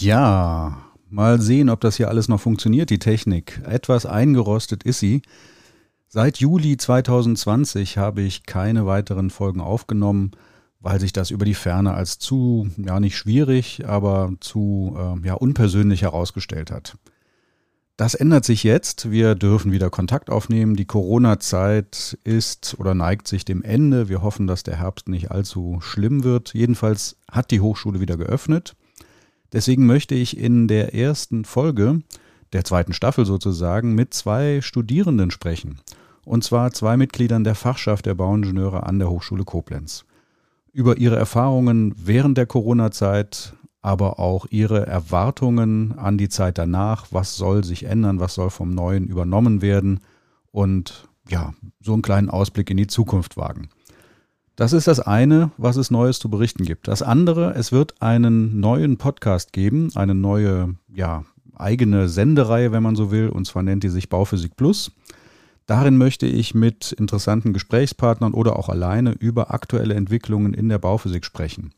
Ja, mal sehen, ob das hier alles noch funktioniert, die Technik. Etwas eingerostet ist sie. Seit Juli 2020 habe ich keine weiteren Folgen aufgenommen, weil sich das über die Ferne als zu, ja nicht schwierig, aber zu äh, ja, unpersönlich herausgestellt hat. Das ändert sich jetzt. Wir dürfen wieder Kontakt aufnehmen. Die Corona-Zeit ist oder neigt sich dem Ende. Wir hoffen, dass der Herbst nicht allzu schlimm wird. Jedenfalls hat die Hochschule wieder geöffnet. Deswegen möchte ich in der ersten Folge der zweiten Staffel sozusagen mit zwei Studierenden sprechen. Und zwar zwei Mitgliedern der Fachschaft der Bauingenieure an der Hochschule Koblenz. Über ihre Erfahrungen während der Corona-Zeit, aber auch ihre Erwartungen an die Zeit danach. Was soll sich ändern? Was soll vom Neuen übernommen werden? Und ja, so einen kleinen Ausblick in die Zukunft wagen. Das ist das eine, was es Neues zu berichten gibt. Das andere, es wird einen neuen Podcast geben, eine neue, ja, eigene Sendereihe, wenn man so will, und zwar nennt die sich Bauphysik Plus. Darin möchte ich mit interessanten Gesprächspartnern oder auch alleine über aktuelle Entwicklungen in der Bauphysik sprechen.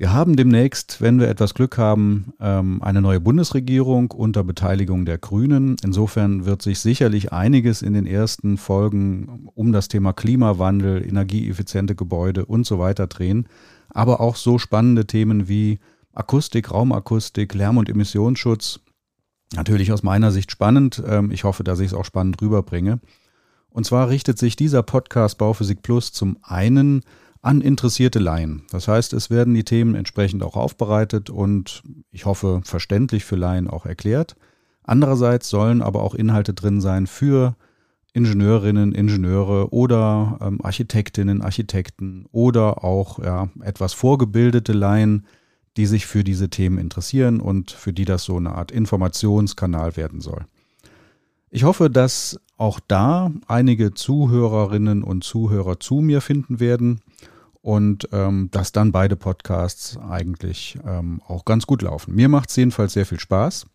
Wir haben demnächst, wenn wir etwas Glück haben, ähm, eine neue Bundesregierung unter Beteiligung der Grünen. Insofern wird sich sicherlich einiges in den ersten Folgen um das Thema Klimawandel, energieeffiziente Gebäude und so weiter drehen. Aber auch so spannende Themen wie Akustik, Raumakustik, Lärm- und Emissionsschutz. Natürlich aus meiner Sicht spannend. Ähm, ich hoffe, dass ich es auch spannend rüberbringe. Und zwar richtet sich dieser Podcast Bauphysik Plus zum einen an interessierte Laien. Das heißt, es werden die Themen entsprechend auch aufbereitet und ich hoffe verständlich für Laien auch erklärt. Andererseits sollen aber auch Inhalte drin sein für Ingenieurinnen, Ingenieure oder ähm, Architektinnen, Architekten oder auch ja, etwas vorgebildete Laien, die sich für diese Themen interessieren und für die das so eine Art Informationskanal werden soll. Ich hoffe, dass auch da einige Zuhörerinnen und Zuhörer zu mir finden werden und ähm, dass dann beide Podcasts eigentlich ähm, auch ganz gut laufen. Mir macht es jedenfalls sehr viel Spaß.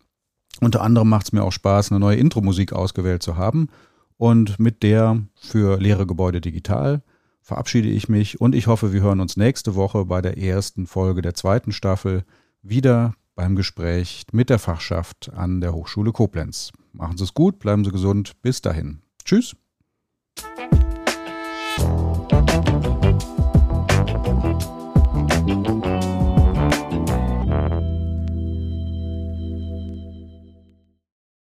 Unter anderem macht es mir auch Spaß, eine neue Intro-Musik ausgewählt zu haben. Und mit der für leere Gebäude digital verabschiede ich mich und ich hoffe, wir hören uns nächste Woche bei der ersten Folge der zweiten Staffel wieder beim Gespräch mit der Fachschaft an der Hochschule Koblenz. Machen Sie es gut, bleiben Sie gesund. Bis dahin. Tschüss.